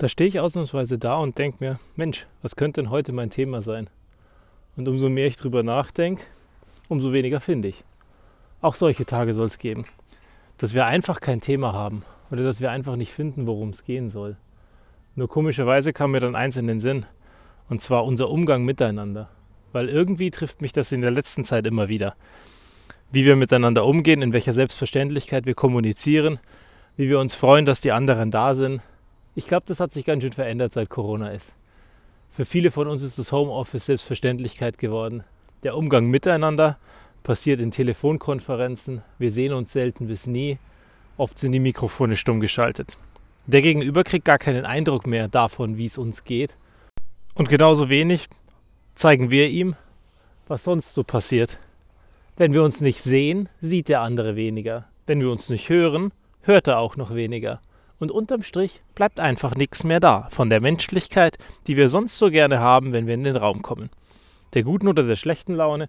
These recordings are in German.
Da stehe ich ausnahmsweise da und denke mir, Mensch, was könnte denn heute mein Thema sein? Und umso mehr ich drüber nachdenke, umso weniger finde ich. Auch solche Tage soll es geben. Dass wir einfach kein Thema haben oder dass wir einfach nicht finden, worum es gehen soll. Nur komischerweise kam mir dann eins in den Sinn. Und zwar unser Umgang miteinander. Weil irgendwie trifft mich das in der letzten Zeit immer wieder. Wie wir miteinander umgehen, in welcher Selbstverständlichkeit wir kommunizieren, wie wir uns freuen, dass die anderen da sind, ich glaube, das hat sich ganz schön verändert, seit Corona ist. Für viele von uns ist das Homeoffice Selbstverständlichkeit geworden. Der Umgang miteinander passiert in Telefonkonferenzen. Wir sehen uns selten bis nie. Oft sind die Mikrofone stumm geschaltet. Der Gegenüber kriegt gar keinen Eindruck mehr davon, wie es uns geht. Und genauso wenig zeigen wir ihm, was sonst so passiert. Wenn wir uns nicht sehen, sieht der andere weniger. Wenn wir uns nicht hören, hört er auch noch weniger. Und unterm Strich bleibt einfach nichts mehr da von der Menschlichkeit, die wir sonst so gerne haben, wenn wir in den Raum kommen. Der guten oder der schlechten Laune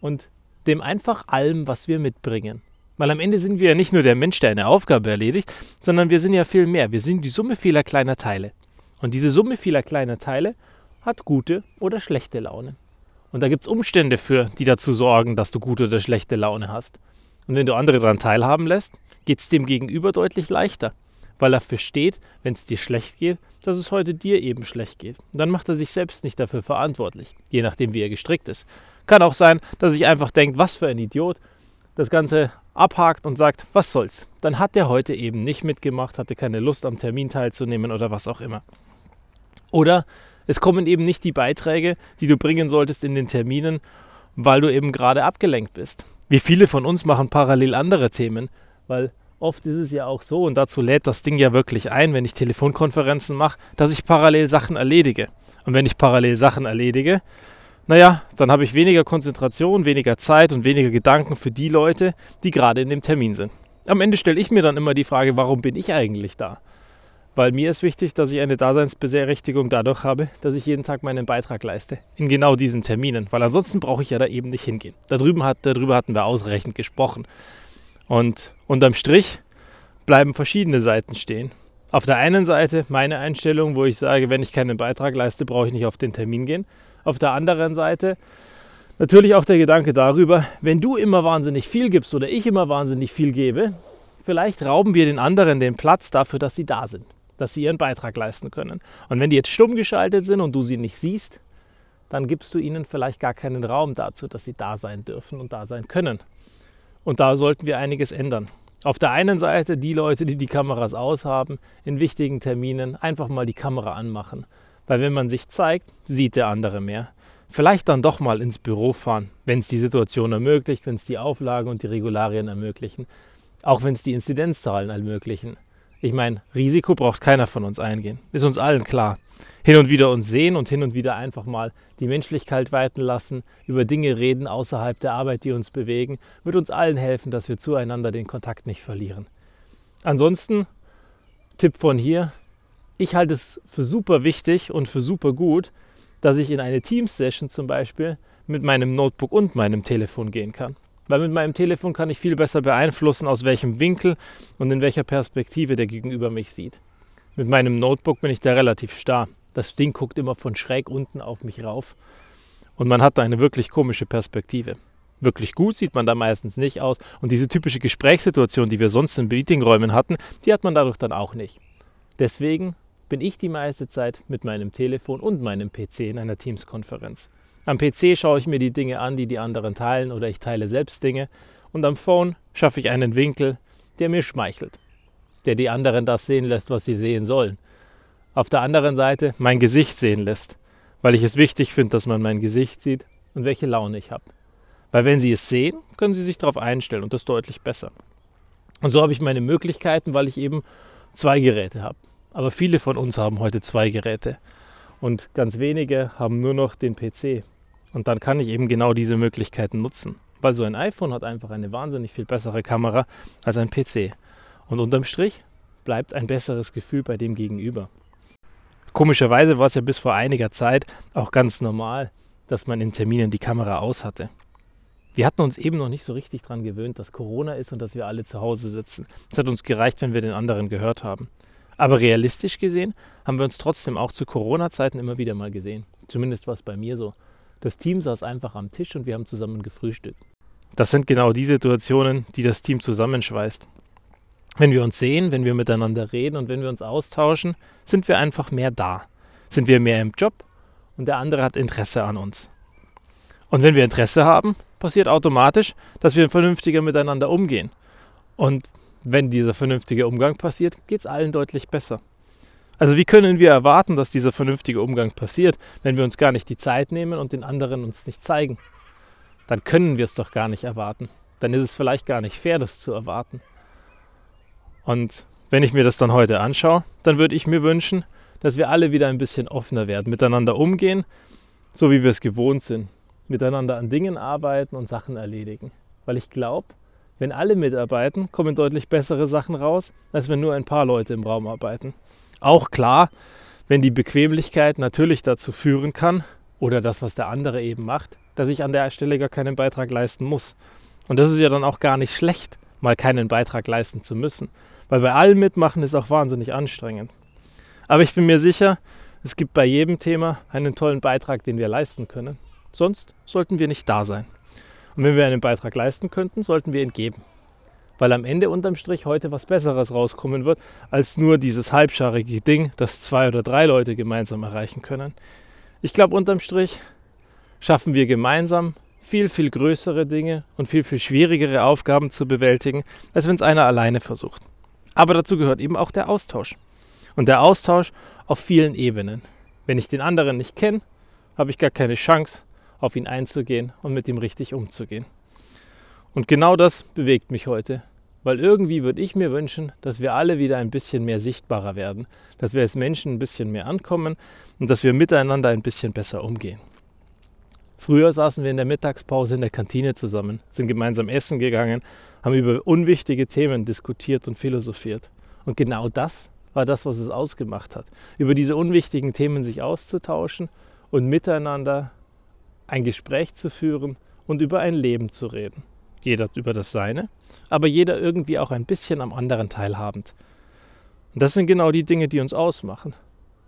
und dem einfach allem, was wir mitbringen. Weil am Ende sind wir ja nicht nur der Mensch, der eine Aufgabe erledigt, sondern wir sind ja viel mehr. Wir sind die Summe vieler kleiner Teile. Und diese Summe vieler kleiner Teile hat gute oder schlechte Laune. Und da gibt es Umstände für, die dazu sorgen, dass du gute oder schlechte Laune hast. Und wenn du andere daran teilhaben lässt, geht es dem Gegenüber deutlich leichter weil er versteht, wenn es dir schlecht geht, dass es heute dir eben schlecht geht. Und dann macht er sich selbst nicht dafür verantwortlich, je nachdem, wie er gestrickt ist. Kann auch sein, dass ich einfach denkt, was für ein Idiot, das Ganze abhakt und sagt, was soll's. Dann hat er heute eben nicht mitgemacht, hatte keine Lust am Termin teilzunehmen oder was auch immer. Oder es kommen eben nicht die Beiträge, die du bringen solltest in den Terminen, weil du eben gerade abgelenkt bist. Wie viele von uns machen parallel andere Themen, weil Oft ist es ja auch so, und dazu lädt das Ding ja wirklich ein, wenn ich Telefonkonferenzen mache, dass ich parallel Sachen erledige. Und wenn ich parallel Sachen erledige, naja, dann habe ich weniger Konzentration, weniger Zeit und weniger Gedanken für die Leute, die gerade in dem Termin sind. Am Ende stelle ich mir dann immer die Frage, warum bin ich eigentlich da? Weil mir ist wichtig, dass ich eine Daseinsberechtigung dadurch habe, dass ich jeden Tag meinen Beitrag leiste. In genau diesen Terminen. Weil ansonsten brauche ich ja da eben nicht hingehen. Darüber, hat, darüber hatten wir ausreichend gesprochen. Und unterm Strich bleiben verschiedene Seiten stehen. Auf der einen Seite meine Einstellung, wo ich sage, wenn ich keinen Beitrag leiste, brauche ich nicht auf den Termin gehen. Auf der anderen Seite natürlich auch der Gedanke darüber, wenn du immer wahnsinnig viel gibst oder ich immer wahnsinnig viel gebe, vielleicht rauben wir den anderen den Platz dafür, dass sie da sind, dass sie ihren Beitrag leisten können. Und wenn die jetzt stumm geschaltet sind und du sie nicht siehst, dann gibst du ihnen vielleicht gar keinen Raum dazu, dass sie da sein dürfen und da sein können. Und da sollten wir einiges ändern. Auf der einen Seite die Leute, die die Kameras aushaben, in wichtigen Terminen einfach mal die Kamera anmachen. Weil wenn man sich zeigt, sieht der andere mehr. Vielleicht dann doch mal ins Büro fahren, wenn es die Situation ermöglicht, wenn es die Auflagen und die Regularien ermöglichen. Auch wenn es die Inzidenzzahlen ermöglichen. Ich meine, Risiko braucht keiner von uns eingehen. Ist uns allen klar hin und wieder uns sehen und hin und wieder einfach mal die Menschlichkeit walten lassen, über Dinge reden außerhalb der Arbeit, die uns bewegen, wird uns allen helfen, dass wir zueinander den Kontakt nicht verlieren. Ansonsten, Tipp von hier, ich halte es für super wichtig und für super gut, dass ich in eine Teams-Session zum Beispiel mit meinem Notebook und meinem Telefon gehen kann. Weil mit meinem Telefon kann ich viel besser beeinflussen, aus welchem Winkel und in welcher Perspektive der Gegenüber mich sieht. Mit meinem Notebook bin ich da relativ starr. Das Ding guckt immer von schräg unten auf mich rauf. Und man hat da eine wirklich komische Perspektive. Wirklich gut sieht man da meistens nicht aus. Und diese typische Gesprächssituation, die wir sonst in Meetingräumen hatten, die hat man dadurch dann auch nicht. Deswegen bin ich die meiste Zeit mit meinem Telefon und meinem PC in einer Teams-Konferenz. Am PC schaue ich mir die Dinge an, die die anderen teilen oder ich teile selbst Dinge. Und am Phone schaffe ich einen Winkel, der mir schmeichelt. Der die anderen das sehen lässt, was sie sehen sollen auf der anderen Seite mein Gesicht sehen lässt, weil ich es wichtig finde, dass man mein Gesicht sieht und welche Laune ich habe. Weil wenn Sie es sehen, können Sie sich darauf einstellen und das deutlich besser. Und so habe ich meine Möglichkeiten, weil ich eben zwei Geräte habe. Aber viele von uns haben heute zwei Geräte und ganz wenige haben nur noch den PC. Und dann kann ich eben genau diese Möglichkeiten nutzen, weil so ein iPhone hat einfach eine wahnsinnig viel bessere Kamera als ein PC. Und unterm Strich bleibt ein besseres Gefühl bei dem Gegenüber. Komischerweise war es ja bis vor einiger Zeit auch ganz normal, dass man in Terminen die Kamera aus hatte. Wir hatten uns eben noch nicht so richtig daran gewöhnt, dass Corona ist und dass wir alle zu Hause sitzen. Es hat uns gereicht, wenn wir den anderen gehört haben. Aber realistisch gesehen haben wir uns trotzdem auch zu Corona-Zeiten immer wieder mal gesehen. Zumindest war es bei mir so. Das Team saß einfach am Tisch und wir haben zusammen gefrühstückt. Das sind genau die Situationen, die das Team zusammenschweißt. Wenn wir uns sehen, wenn wir miteinander reden und wenn wir uns austauschen, sind wir einfach mehr da. Sind wir mehr im Job und der andere hat Interesse an uns. Und wenn wir Interesse haben, passiert automatisch, dass wir vernünftiger miteinander umgehen. Und wenn dieser vernünftige Umgang passiert, geht es allen deutlich besser. Also wie können wir erwarten, dass dieser vernünftige Umgang passiert, wenn wir uns gar nicht die Zeit nehmen und den anderen uns nicht zeigen? Dann können wir es doch gar nicht erwarten. Dann ist es vielleicht gar nicht fair, das zu erwarten. Und wenn ich mir das dann heute anschaue, dann würde ich mir wünschen, dass wir alle wieder ein bisschen offener werden, miteinander umgehen, so wie wir es gewohnt sind, miteinander an Dingen arbeiten und Sachen erledigen. Weil ich glaube, wenn alle mitarbeiten, kommen deutlich bessere Sachen raus, als wenn nur ein paar Leute im Raum arbeiten. Auch klar, wenn die Bequemlichkeit natürlich dazu führen kann, oder das, was der andere eben macht, dass ich an der Stelle gar keinen Beitrag leisten muss. Und das ist ja dann auch gar nicht schlecht, mal keinen Beitrag leisten zu müssen. Weil bei allem mitmachen ist auch wahnsinnig anstrengend. Aber ich bin mir sicher, es gibt bei jedem Thema einen tollen Beitrag, den wir leisten können. Sonst sollten wir nicht da sein. Und wenn wir einen Beitrag leisten könnten, sollten wir ihn geben. Weil am Ende unterm Strich heute was Besseres rauskommen wird, als nur dieses halbscharige Ding, das zwei oder drei Leute gemeinsam erreichen können. Ich glaube, unterm Strich schaffen wir gemeinsam viel, viel größere Dinge und viel, viel schwierigere Aufgaben zu bewältigen, als wenn es einer alleine versucht. Aber dazu gehört eben auch der Austausch. Und der Austausch auf vielen Ebenen. Wenn ich den anderen nicht kenne, habe ich gar keine Chance, auf ihn einzugehen und mit ihm richtig umzugehen. Und genau das bewegt mich heute, weil irgendwie würde ich mir wünschen, dass wir alle wieder ein bisschen mehr sichtbarer werden, dass wir als Menschen ein bisschen mehr ankommen und dass wir miteinander ein bisschen besser umgehen. Früher saßen wir in der Mittagspause in der Kantine zusammen, sind gemeinsam essen gegangen, haben über unwichtige Themen diskutiert und philosophiert. Und genau das war das, was es ausgemacht hat. Über diese unwichtigen Themen sich auszutauschen und miteinander ein Gespräch zu führen und über ein Leben zu reden. Jeder über das Seine, aber jeder irgendwie auch ein bisschen am anderen teilhabend. Und das sind genau die Dinge, die uns ausmachen.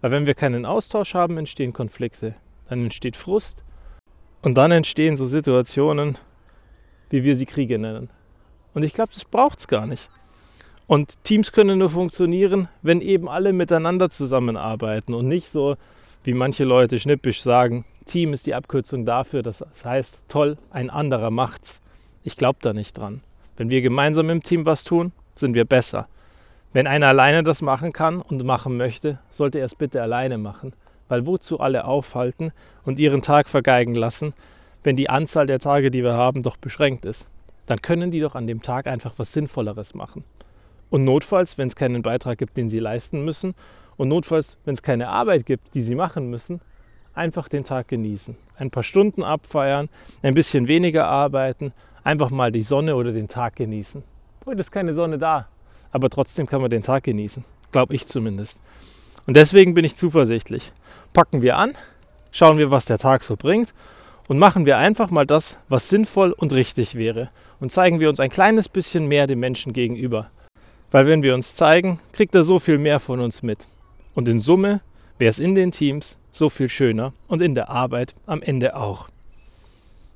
Weil wenn wir keinen Austausch haben, entstehen Konflikte, dann entsteht Frust und dann entstehen so Situationen, wie wir sie Kriege nennen. Und ich glaube, das braucht es gar nicht. Und Teams können nur funktionieren, wenn eben alle miteinander zusammenarbeiten und nicht so, wie manche Leute schnippisch sagen, Team ist die Abkürzung dafür, das heißt, toll, ein anderer macht's. Ich glaube da nicht dran. Wenn wir gemeinsam im Team was tun, sind wir besser. Wenn einer alleine das machen kann und machen möchte, sollte er es bitte alleine machen. Weil wozu alle aufhalten und ihren Tag vergeigen lassen, wenn die Anzahl der Tage, die wir haben, doch beschränkt ist? Dann können die doch an dem Tag einfach was Sinnvolleres machen. Und notfalls, wenn es keinen Beitrag gibt, den sie leisten müssen, und notfalls, wenn es keine Arbeit gibt, die sie machen müssen, einfach den Tag genießen. Ein paar Stunden abfeiern, ein bisschen weniger arbeiten, einfach mal die Sonne oder den Tag genießen. Heute ist keine Sonne da, aber trotzdem kann man den Tag genießen. Glaube ich zumindest. Und deswegen bin ich zuversichtlich. Packen wir an, schauen wir, was der Tag so bringt und machen wir einfach mal das, was sinnvoll und richtig wäre. Und zeigen wir uns ein kleines bisschen mehr dem Menschen gegenüber. Weil wenn wir uns zeigen, kriegt er so viel mehr von uns mit. Und in Summe wäre es in den Teams so viel schöner und in der Arbeit am Ende auch.